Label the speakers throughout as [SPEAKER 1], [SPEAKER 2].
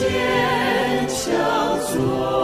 [SPEAKER 1] 坚强做。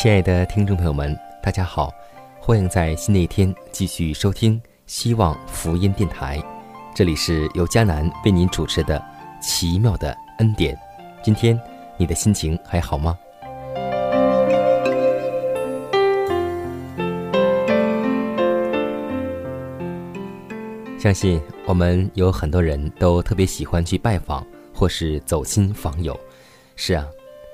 [SPEAKER 1] 亲爱的听众朋友们，大家好，欢迎在新的一天继续收听希望福音电台，这里是由迦南为您主持的《奇妙的恩典》。今天你的心情还好吗？相信我们有很多人都特别喜欢去拜访或是走亲访友。是啊，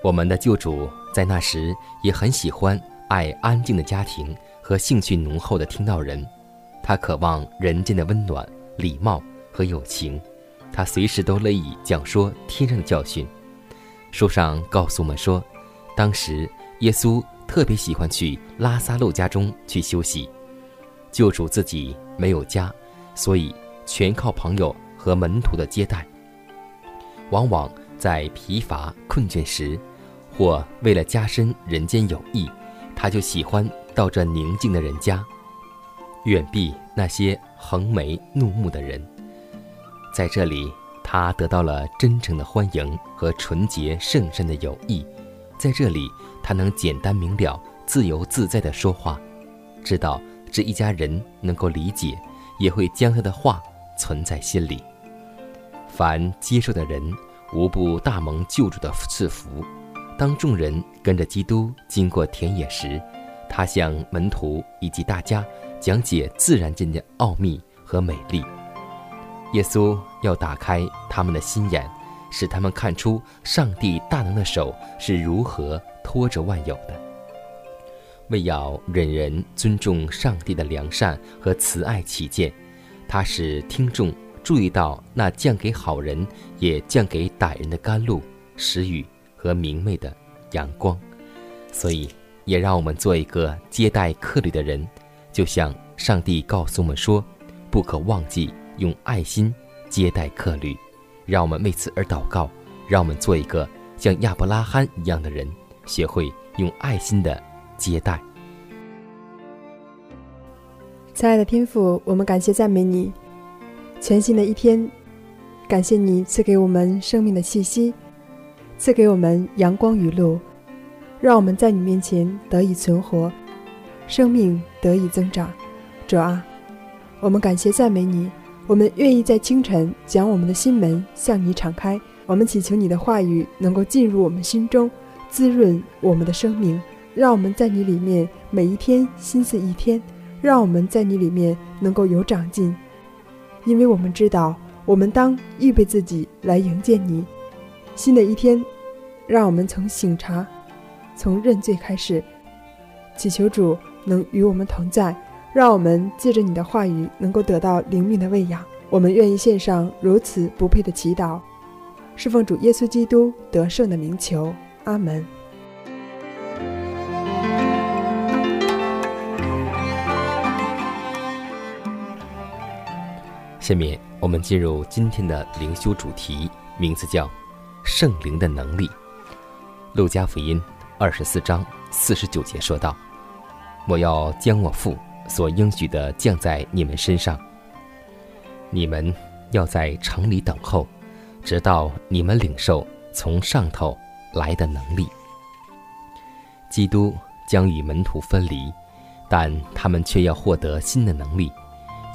[SPEAKER 1] 我们的救主。在那时，也很喜欢爱安静的家庭和兴趣浓厚的听到人。他渴望人间的温暖、礼貌和友情。他随时都乐意讲说天上的教训。书上告诉我们说，当时耶稣特别喜欢去拉萨路家中去休息。救主自己没有家，所以全靠朋友和门徒的接待。往往在疲乏困倦时。或为了加深人间友谊，他就喜欢到这宁静的人家，远避那些横眉怒目的人。在这里，他得到了真诚的欢迎和纯洁圣善的友谊。在这里，他能简单明了、自由自在地说话，知道这一家人能够理解，也会将他的话存在心里。凡接受的人，无不大蒙救主的赐福。当众人跟着基督经过田野时，他向门徒以及大家讲解自然界的奥秘和美丽。耶稣要打开他们的心眼，使他们看出上帝大能的手是如何托着万有的。为要忍人尊重上帝的良善和慈爱起见，他使听众注意到那降给好人也降给歹人的甘露、食雨。和明媚的阳光，所以也让我们做一个接待客旅的人，就像上帝告诉我们说，不可忘记用爱心接待客旅。让我们为此而祷告，让我们做一个像亚伯拉罕一样的人，学会用爱心的接待。
[SPEAKER 2] 亲爱的天父，我们感谢赞美你，全新的一天，感谢你赐给我们生命的气息。赐给我们阳光雨露，让我们在你面前得以存活，生命得以增长。主啊，我们感谢赞美你，我们愿意在清晨将我们的心门向你敞开。我们祈求你的话语能够进入我们心中，滋润我们的生命，让我们在你里面每一天心思一天，让我们在你里面能够有长进，因为我们知道我们当预备自己来迎接你。新的一天。让我们从醒茶，从认罪开始，祈求主能与我们同在。让我们借着你的话语，能够得到灵命的喂养。我们愿意献上如此不配的祈祷，侍奉主耶稣基督得胜的名求。阿门。
[SPEAKER 1] 下面我们进入今天的灵修主题，名字叫“圣灵的能力”。路加福音二十四章四十九节说道：“我要将我父所应许的降在你们身上。你们要在城里等候，直到你们领受从上头来的能力。基督将与门徒分离，但他们却要获得新的能力，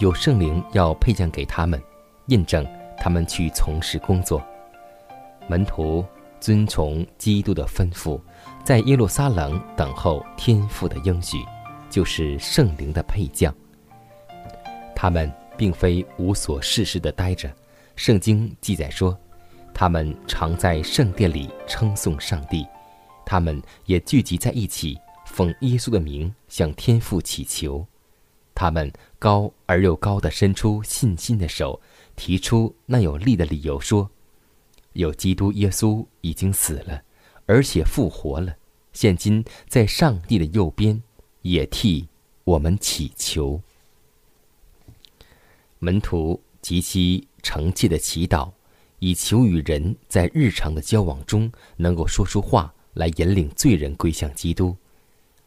[SPEAKER 1] 有圣灵要配降给他们，印证他们去从事工作。门徒遵从基督的吩咐，在耶路撒冷等候天父的应许，就是圣灵的配将。他们并非无所事事的待着，圣经记载说。他们常在圣殿里称颂上帝，他们也聚集在一起，奉耶稣的名向天父祈求。他们高而又高地伸出信心的手，提出那有力的理由说：“有基督耶稣已经死了，而且复活了，现今在上帝的右边，也替我们祈求。”门徒极其诚切的祈祷。以求与人在日常的交往中能够说出话来，引领罪人归向基督。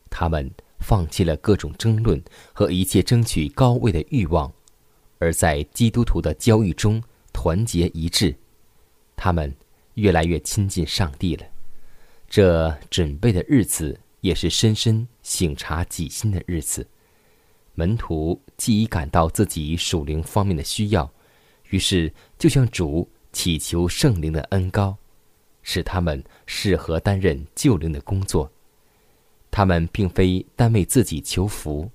[SPEAKER 1] 他们放弃了各种争论和一切争取高位的欲望，而在基督徒的交易中团结一致。他们越来越亲近上帝了。这准备的日子也是深深省察己心的日子。门徒既已感到自己属灵方面的需要，于是就向主。祈求圣灵的恩高，使他们适合担任救灵的工作。他们并非单为自己求福，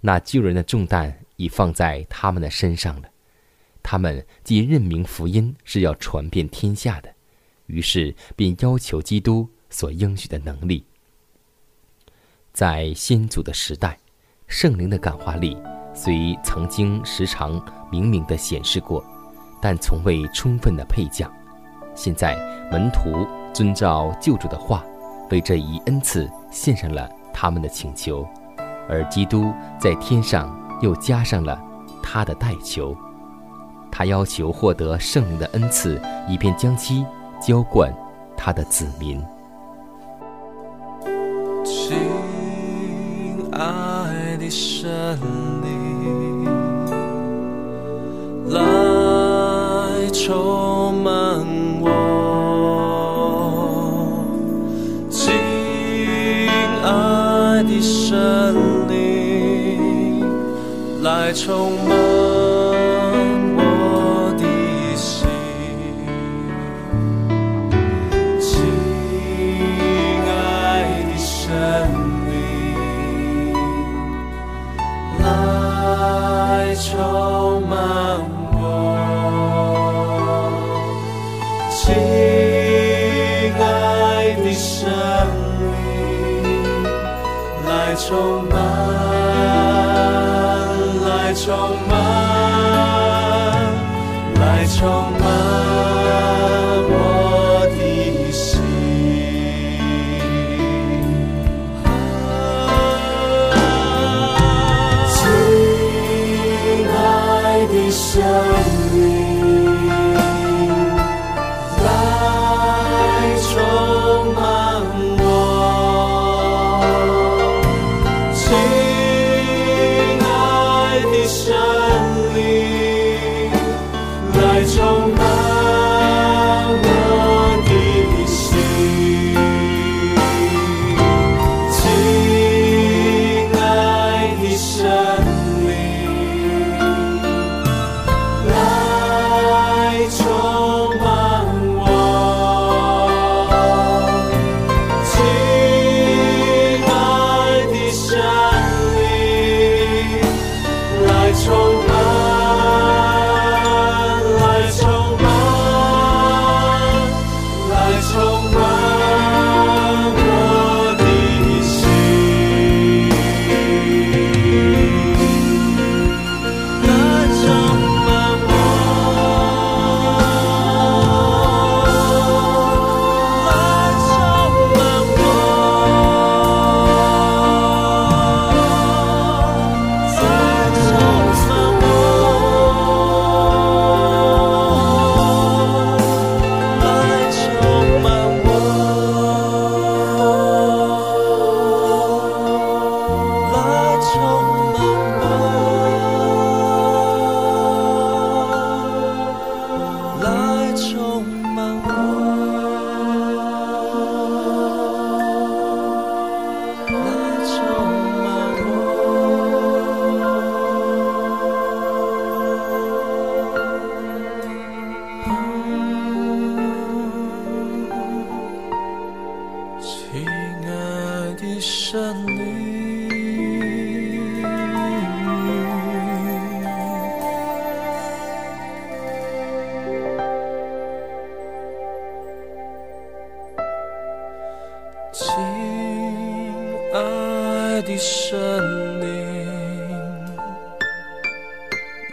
[SPEAKER 1] 那救人的重担已放在他们的身上了。他们既任命福音是要传遍天下的，于是便要求基督所应许的能力。在先祖的时代，圣灵的感化力虽曾经时常明明的显示过。但从未充分的配将。现在门徒遵照救主的话，为这一恩赐献上了他们的请求，而基督在天上又加上了他的代求。他要求获得圣灵的恩赐，以便将其浇灌他的子民。
[SPEAKER 3] 亲爱的神灵，来。充满我，亲爱的神灵，来充满充满，来充满，来充满。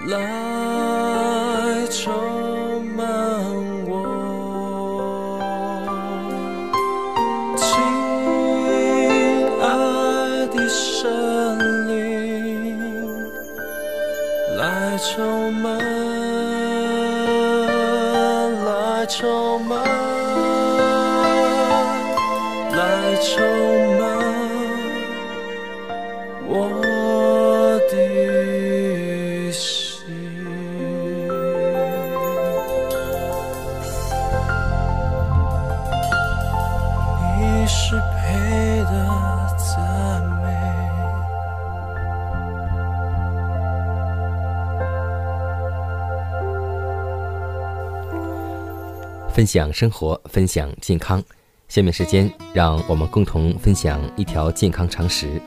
[SPEAKER 3] 来充满我。亲爱的神灵，来充满，来充
[SPEAKER 1] 分享生活，分享健康。下面时间，让我们共同分享一条健康常识。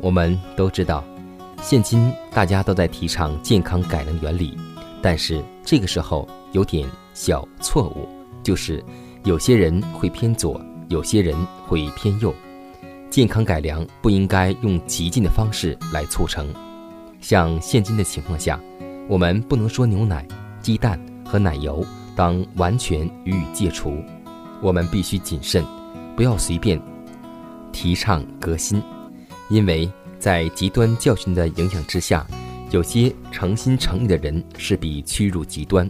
[SPEAKER 1] 我们都知道，现今大家都在提倡健康改良原理，但是这个时候有点小错误，就是有些人会偏左，有些人会偏右。健康改良不应该用激进的方式来促成。像现今的情况下，我们不能说牛奶、鸡蛋和奶油当完全予以戒除，我们必须谨慎，不要随便提倡革新，因为在极端教训的影响之下，有些诚心诚意的人势必屈辱极端，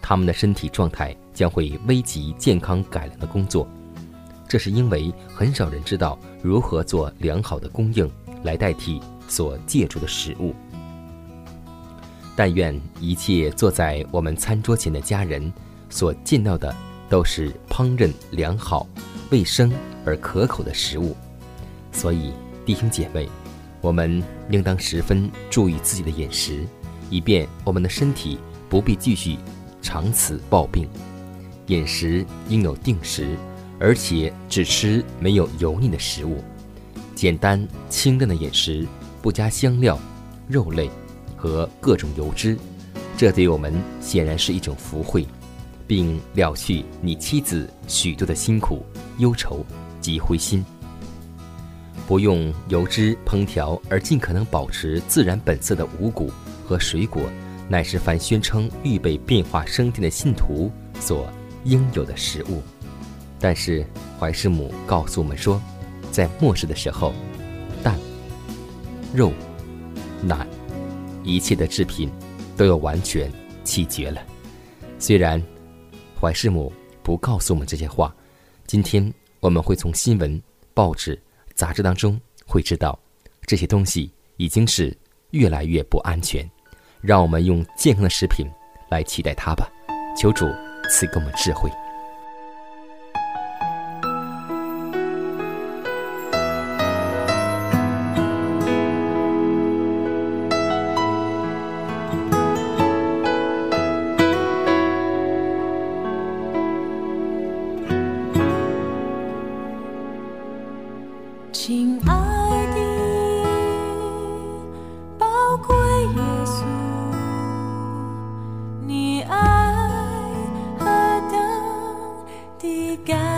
[SPEAKER 1] 他们的身体状态将会危及健康改良的工作。这是因为很少人知道如何做良好的供应来代替所借助的食物。但愿一切坐在我们餐桌前的家人所见到的都是烹饪良好、卫生而可口的食物。所以，弟兄姐妹，我们应当十分注意自己的饮食，以便我们的身体不必继续长此暴病。饮食应有定时，而且只吃没有油腻的食物，简单清淡的饮食，不加香料、肉类和各种油脂，这对我们显然是一种福惠，并了去你妻子许多的辛苦、忧愁及灰心。不用油脂烹调而尽可能保持自然本色的五谷和水果，乃是凡宣称预备变化升天的信徒所应有的食物。但是怀师母告诉我们说，在末世的时候，蛋、肉、奶，一切的制品都要完全弃绝了。虽然怀师母不告诉我们这些话，今天我们会从新闻、报纸、杂志当中会知道，这些东西已经是越来越不安全。让我们用健康的食品来取代它吧。求主赐给我们智慧。
[SPEAKER 4] 的感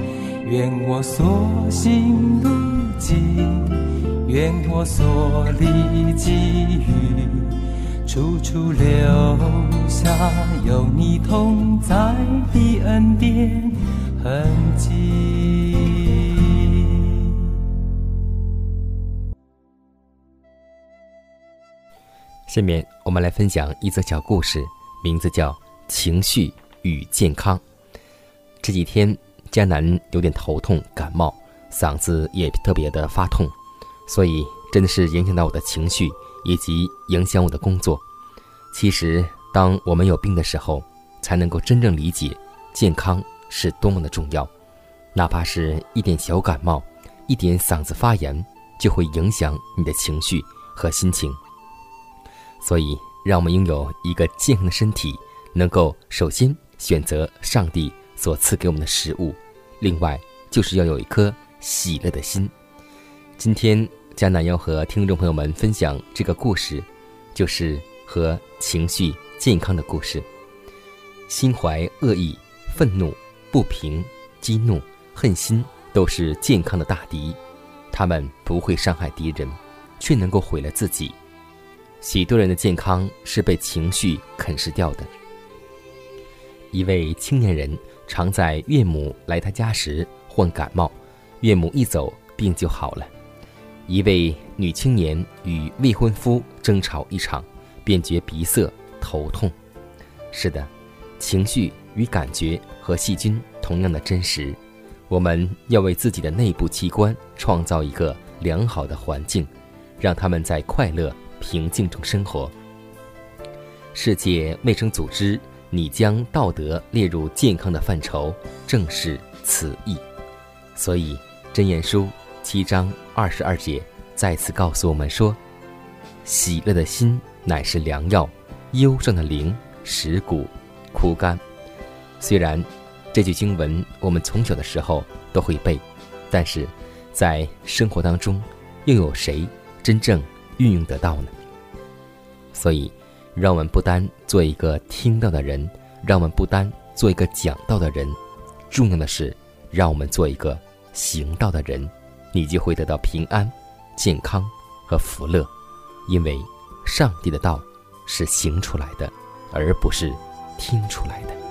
[SPEAKER 5] 愿我所行路径，愿我所历际遇，处处留下有你同在的恩典痕迹。
[SPEAKER 1] 下面我们来分享一则小故事，名字叫《情绪与健康》。这几天，迦南有点头痛、感冒，嗓子也特别的发痛，所以真的是影响到我的情绪，以及影响我的工作。其实，当我们有病的时候，才能够真正理解健康是多么的重要。哪怕是一点小感冒，一点嗓子发炎，就会影响你的情绪和心情。所以，让我们拥有一个健康的身体，能够首先选择上帝所赐给我们的食物，另外就是要有一颗喜乐的心。今天，迦南要和听众朋友们分享这个故事，就是和情绪健康的故事。心怀恶意、愤怒、不平、激怒、恨心，都是健康的大敌。他们不会伤害敌人，却能够毁了自己。许多人的健康是被情绪啃食掉的。一位青年人常在岳母来他家时患感冒，岳母一走病就好了。一位女青年与未婚夫争吵一场，便觉鼻塞、头痛。是的，情绪与感觉和细菌同样的真实。我们要为自己的内部器官创造一个良好的环境，让他们在快乐。平静中生活。世界卫生组织你将道德列入健康的范畴，正是此意。所以，《真言书》七章二十二节再次告诉我们说：“喜乐的心乃是良药，忧伤的灵使骨枯干。”虽然这句经文我们从小的时候都会背，但是在生活当中，又有谁真正？运用得到呢？所以，让我们不单做一个听到的人，让我们不单做一个讲道的人，重要的是，让我们做一个行道的人，你就会得到平安、健康和福乐。因为，上帝的道是行出来的，而不是听出来的。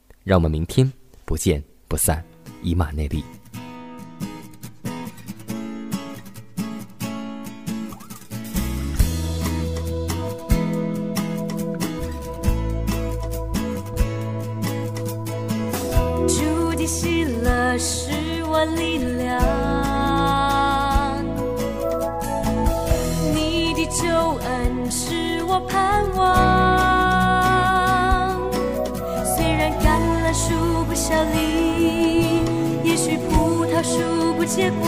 [SPEAKER 1] 让我们明天不见不散。以马内利。
[SPEAKER 4] 到数不结果，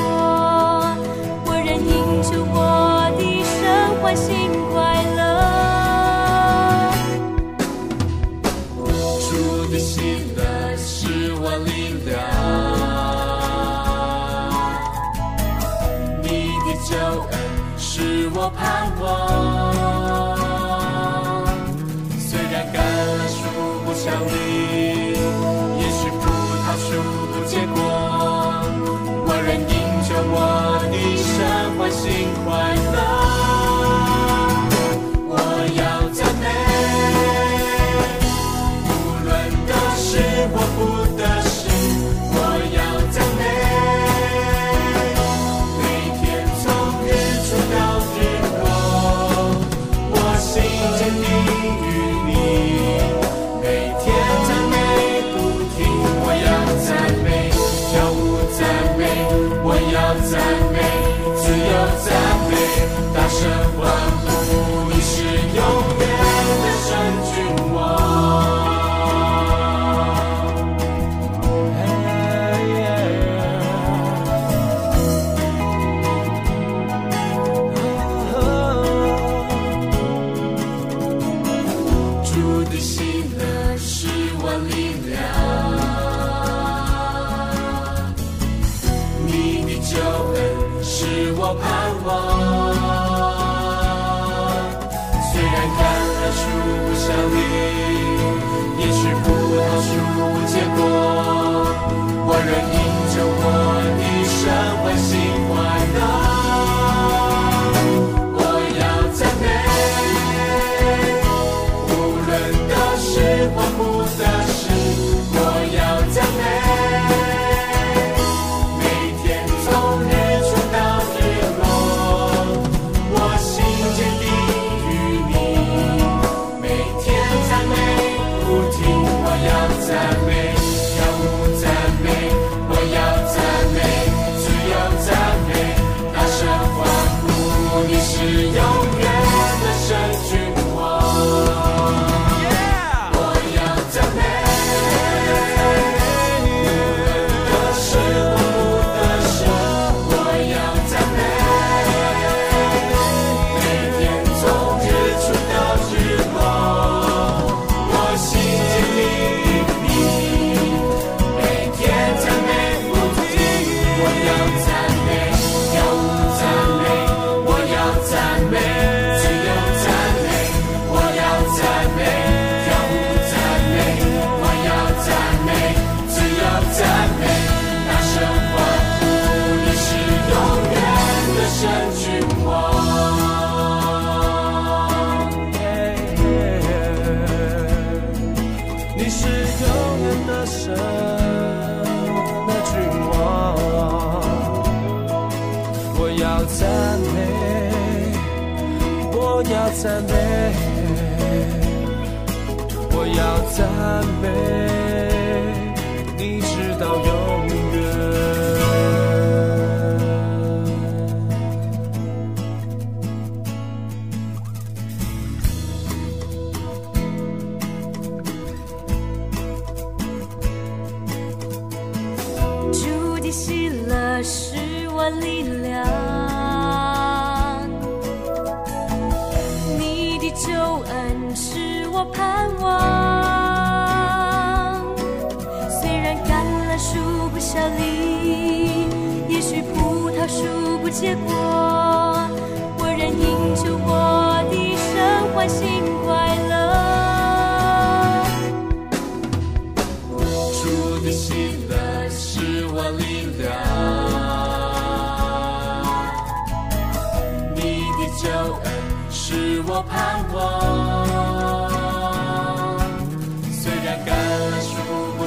[SPEAKER 4] 我仍因
[SPEAKER 3] 着我的神欢心快乐。主的心的是我
[SPEAKER 4] 力量，你的救恩是我盼望。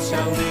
[SPEAKER 3] 想你。